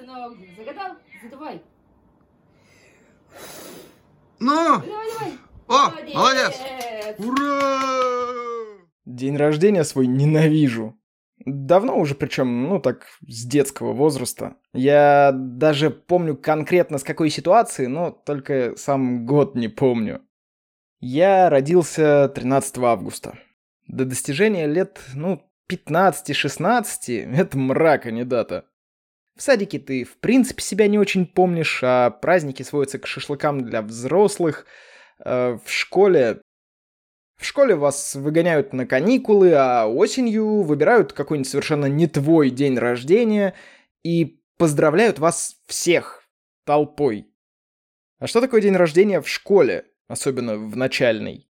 сынок, загадал? Задувай. Ну, Давай, давай. о, молодец. Ура! День рождения свой ненавижу. Давно уже, причем, ну так, с детского возраста. Я даже помню конкретно с какой ситуации, но только сам год не помню. Я родился 13 августа. До достижения лет, ну, 15-16 — это мрак, а не дата. В садике ты, в принципе, себя не очень помнишь, а праздники сводятся к шашлыкам для взрослых. Э, В школе... В школе вас выгоняют на каникулы, а осенью выбирают какой-нибудь совершенно не твой день рождения и поздравляют вас всех толпой. А что такое день рождения в школе, особенно в начальной?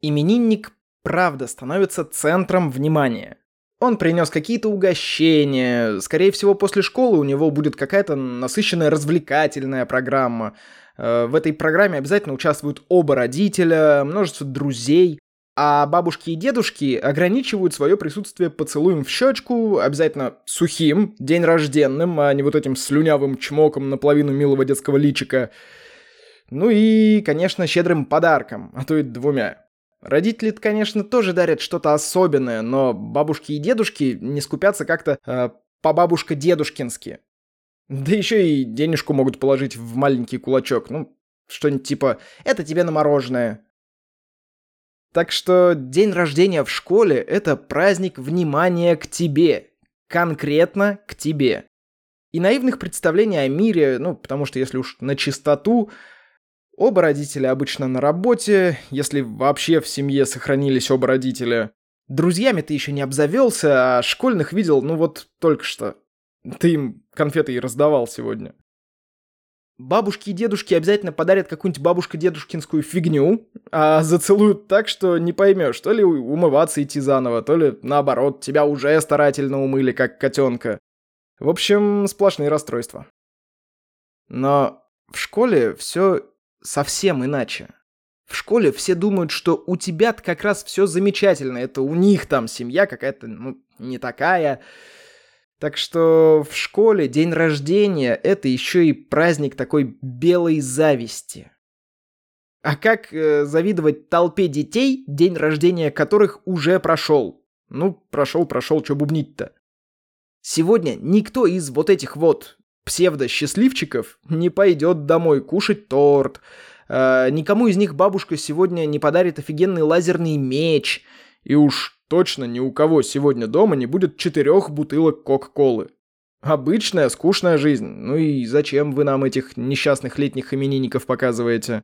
Именинник правда становится центром внимания. Он принес какие-то угощения. Скорее всего, после школы у него будет какая-то насыщенная развлекательная программа. Э, В этой программе обязательно участвуют оба родителя, множество друзей. А бабушки и дедушки ограничивают свое присутствие поцелуем в щечку, обязательно сухим, день рожденным, а не вот этим слюнявым чмоком наполовину милого детского личика. Ну и, конечно, щедрым подарком, а то и двумя. Родители, конечно, тоже дарят что-то особенное, но бабушки и дедушки не скупятся как-то э, по-бабушка-дедушкински. Да еще и денежку могут положить в маленький кулачок. Ну, что-нибудь типа «это тебе на мороженое». Так что день рождения в школе — это праздник внимания к тебе. Конкретно к тебе. И наивных представлений о мире, ну, потому что если уж на чистоту, Оба родителя обычно на работе, если вообще в семье сохранились оба родителя. Друзьями ты еще не обзавелся, а школьных видел, ну вот только что. Ты им конфеты и раздавал сегодня. Бабушки и дедушки обязательно подарят какую-нибудь бабушка-дедушкинскую фигню, а зацелуют так, что не поймешь, то ли умываться идти заново, то ли наоборот, тебя уже старательно умыли, как котенка. В общем, сплошные расстройства. Но в школе все совсем иначе. В школе все думают, что у тебя как раз все замечательно. Это у них там семья какая-то, ну, не такая. Так что в школе день рождения — это еще и праздник такой белой зависти. А как э, завидовать толпе детей, день рождения которых уже прошел? Ну, прошел, прошел, что бубнить-то? Сегодня никто из вот этих вот псевдо-счастливчиков не пойдет домой кушать торт. Э, никому из них бабушка сегодня не подарит офигенный лазерный меч. И уж точно ни у кого сегодня дома не будет четырех бутылок Кока-Колы. Обычная, скучная жизнь. Ну и зачем вы нам этих несчастных летних именинников показываете?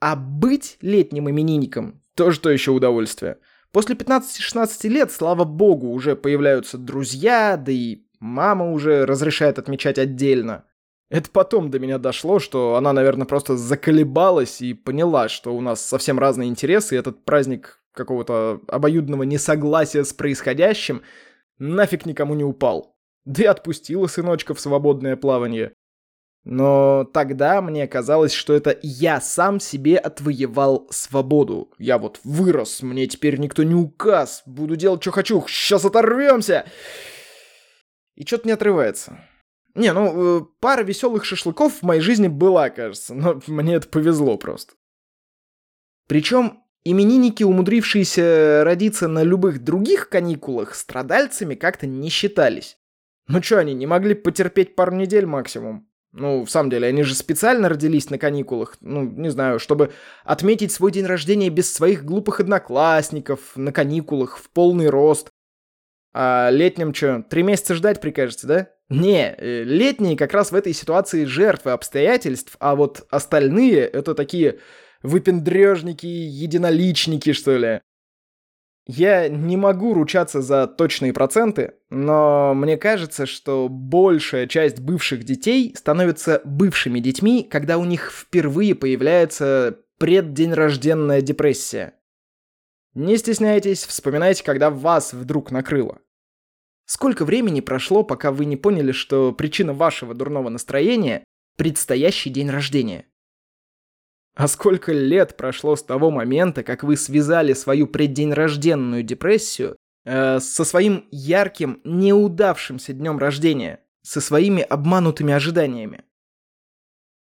А быть летним именинником – то еще удовольствие. После 15-16 лет, слава богу, уже появляются друзья, да и Мама уже разрешает отмечать отдельно. Это потом до меня дошло, что она, наверное, просто заколебалась и поняла, что у нас совсем разные интересы, и этот праздник какого-то обоюдного несогласия с происходящим нафиг никому не упал. Да и отпустила сыночка в свободное плавание. Но тогда мне казалось, что это я сам себе отвоевал свободу. Я вот вырос, мне теперь никто не указ, буду делать, что хочу, сейчас оторвемся. И что-то не отрывается. Не, ну, э, пара веселых шашлыков в моей жизни была, кажется, но мне это повезло просто. Причем именинники, умудрившиеся родиться на любых других каникулах, страдальцами как-то не считались. Ну что, они не могли потерпеть пару недель максимум? Ну, в самом деле, они же специально родились на каникулах, ну, не знаю, чтобы отметить свой день рождения без своих глупых одноклассников, на каникулах, в полный рост. А летним что, три месяца ждать прикажете, да? Не, э, летние как раз в этой ситуации жертвы обстоятельств, а вот остальные это такие выпендрежники, единоличники, что ли. Я не могу ручаться за точные проценты, но мне кажется, что большая часть бывших детей становится бывшими детьми, когда у них впервые появляется преддень депрессия. Не стесняйтесь, вспоминайте, когда вас вдруг накрыло. Сколько времени прошло, пока вы не поняли, что причина вашего дурного настроения – предстоящий день рождения? А сколько лет прошло с того момента, как вы связали свою преддень депрессию э, со своим ярким, неудавшимся днем рождения? со своими обманутыми ожиданиями.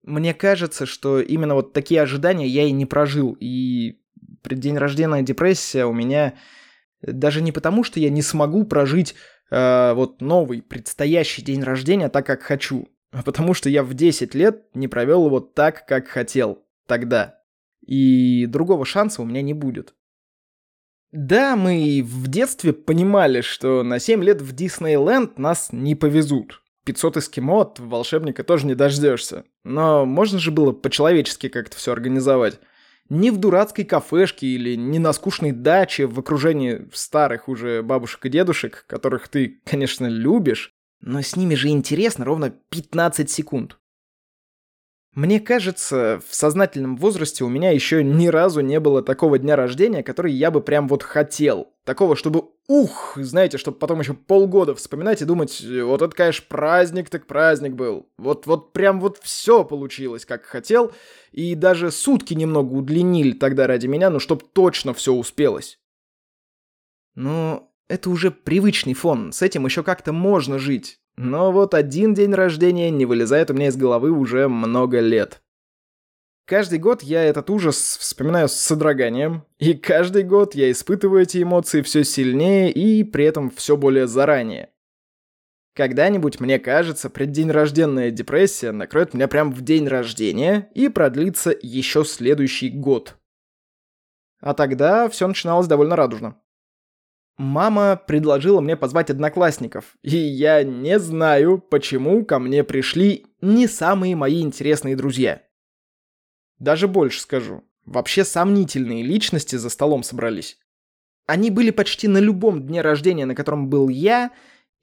Мне кажется, что именно вот такие ожидания я и не прожил, и преддень рождения депрессия у меня даже не потому, что я не смогу прожить э, вот новый предстоящий день рождения так, как хочу, а потому что я в 10 лет не провел его так, как хотел тогда. И другого шанса у меня не будет. Да, мы в детстве понимали, что на 7 лет в Диснейленд нас не повезут. 500 эскимо от волшебника тоже не дождешься. Но можно же было по-человечески как-то все организовать. Не в дурацкой кафешке или не на скучной даче в окружении старых уже бабушек и дедушек, которых ты, конечно, любишь, но с ними же интересно ровно 15 секунд. Мне кажется, в сознательном возрасте у меня еще ни разу не было такого дня рождения, который я бы прям вот хотел. Такого, чтобы ух, знаете, чтобы потом еще полгода вспоминать и думать, вот это, конечно, праздник, так праздник был. Вот, вот прям вот все получилось, как хотел. И даже сутки немного удлинили тогда ради меня, ну, чтоб точно все успелось. Ну, это уже привычный фон, с этим еще как-то можно жить. Но вот один день рождения не вылезает у меня из головы уже много лет. Каждый год я этот ужас вспоминаю с содроганием, и каждый год я испытываю эти эмоции все сильнее и при этом все более заранее. Когда-нибудь, мне кажется, преддень рожденная депрессия накроет меня прямо в день рождения и продлится еще следующий год. А тогда все начиналось довольно радужно. Мама предложила мне позвать одноклассников, и я не знаю, почему ко мне пришли не самые мои интересные друзья. Даже больше скажу, вообще сомнительные личности за столом собрались. Они были почти на любом дне рождения, на котором был я,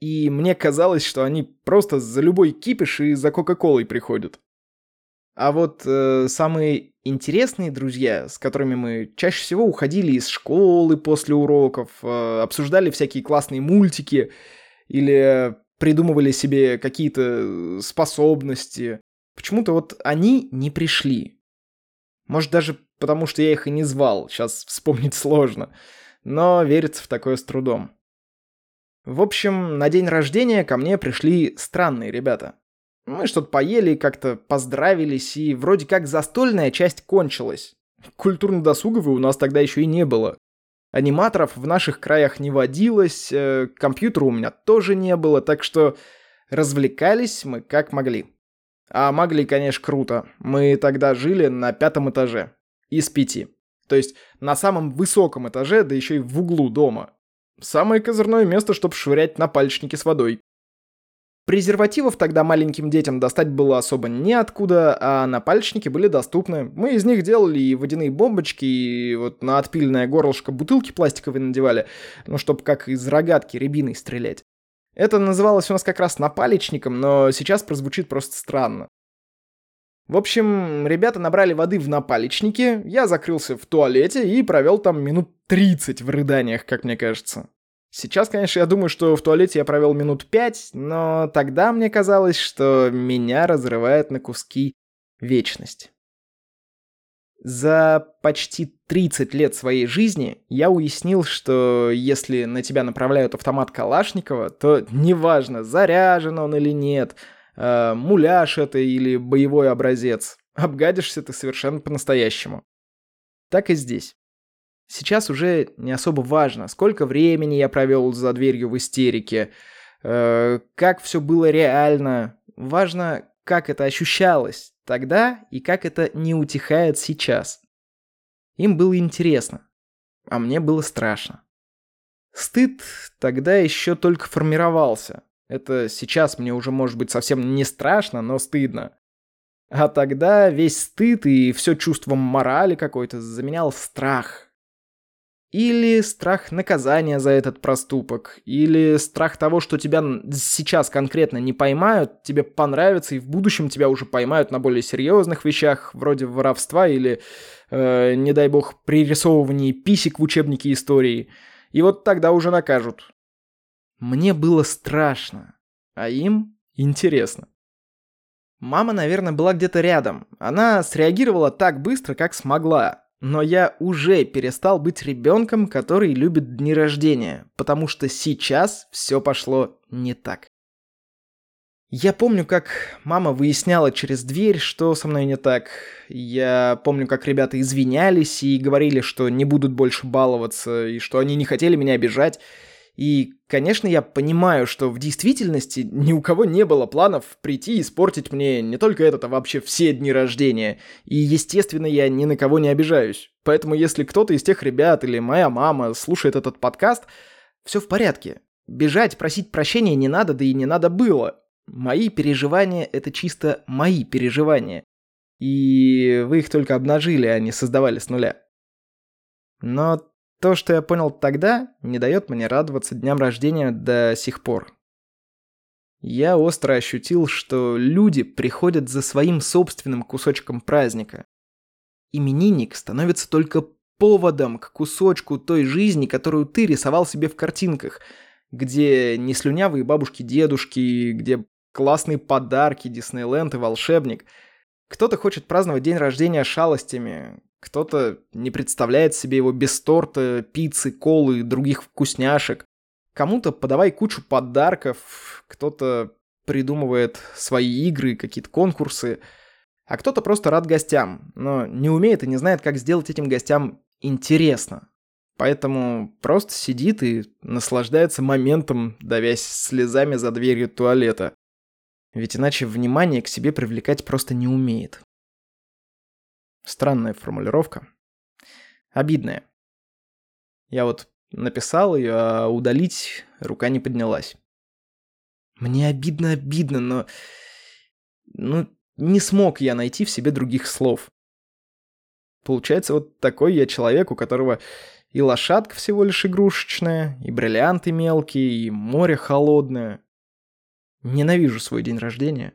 и мне казалось, что они просто за любой кипиш и за Кока-Колой приходят. А вот э, самые интересные друзья, с которыми мы чаще всего уходили из школы после уроков, э, обсуждали всякие классные мультики или придумывали себе какие-то способности. Почему-то вот они не пришли. Может, даже потому, что я их и не звал, сейчас вспомнить сложно. Но верится в такое с трудом. В общем, на день рождения ко мне пришли странные ребята. Мы что-то поели, как-то поздравились, и вроде как застольная часть кончилась. Культурно-досуговой у нас тогда еще и не было. Аниматоров в наших краях не водилось, э, компьютера у меня тоже не было, так что развлекались мы как могли. А могли, конечно, круто. Мы тогда жили на пятом этаже. Из пяти. То есть на самом высоком этаже, да еще и в углу дома. Самое козырное место, чтобы швырять на пальчики с водой. Презервативов тогда маленьким детям достать было особо неоткуда, а напальчники были доступны. Мы из них делали и водяные бомбочки, и вот на отпильное горлышко бутылки пластиковые надевали, ну, чтобы как из рогатки рябиной стрелять. Это называлось у нас как раз напалечником, но сейчас прозвучит просто странно. В общем, ребята набрали воды в напалечнике, я закрылся в туалете и провел там минут 30 в рыданиях, как мне кажется. Сейчас, конечно, я думаю, что в туалете я провел минут пять, но тогда мне казалось, что меня разрывает на куски вечность. За почти 30 лет своей жизни я уяснил, что если на тебя направляют автомат Калашникова, то неважно, заряжен он или нет, э, муляж это или боевой образец, обгадишься ты совершенно по-настоящему. Так и здесь. Сейчас уже не особо важно, сколько времени я провел за дверью в истерике, э, как все было реально. Важно, как это ощущалось тогда и как это не утихает сейчас. Им было интересно, а мне было страшно. Стыд тогда еще только формировался. Это сейчас мне уже может быть совсем не страшно, но стыдно. А тогда весь стыд и все чувство морали какой-то заменял страх. Или страх наказания за этот проступок, или страх того, что тебя сейчас конкретно не поймают, тебе понравится, и в будущем тебя уже поймают на более серьезных вещах, вроде воровства или, э, не дай бог, пририсовывания писек в учебнике истории. И вот тогда уже накажут. Мне было страшно, а им интересно. Мама, наверное, была где-то рядом. Она среагировала так быстро, как смогла. Но я уже перестал быть ребенком, который любит дни рождения, потому что сейчас все пошло не так. Я помню, как мама выясняла через дверь, что со мной не так. Я помню, как ребята извинялись и говорили, что не будут больше баловаться, и что они не хотели меня обижать. И, конечно, я понимаю, что в действительности ни у кого не было планов прийти и испортить мне не только этот, а вообще все дни рождения. И, естественно, я ни на кого не обижаюсь. Поэтому, если кто-то из тех ребят или моя мама слушает этот подкаст, все в порядке. Бежать, просить прощения не надо, да и не надо было. Мои переживания — это чисто мои переживания. И вы их только обнажили, а не создавали с нуля. Но то, что я понял тогда, не дает мне радоваться дням рождения до сих пор. Я остро ощутил, что люди приходят за своим собственным кусочком праздника. Именинник становится только поводом к кусочку той жизни, которую ты рисовал себе в картинках, где не слюнявые бабушки-дедушки, где классные подарки, Диснейленд и волшебник. Кто-то хочет праздновать день рождения шалостями, кто-то не представляет себе его без торта, пиццы, колы и других вкусняшек. Кому-то подавай кучу подарков, кто-то придумывает свои игры, какие-то конкурсы, а кто-то просто рад гостям, но не умеет и не знает, как сделать этим гостям интересно. Поэтому просто сидит и наслаждается моментом, давясь слезами за дверью туалета. Ведь иначе внимание к себе привлекать просто не умеет. Странная формулировка. Обидная. Я вот написал ее, а удалить рука не поднялась. Мне обидно-обидно, но... Ну, не смог я найти в себе других слов. Получается, вот такой я человек, у которого и лошадка всего лишь игрушечная, и бриллианты мелкие, и море холодное. Ненавижу свой день рождения.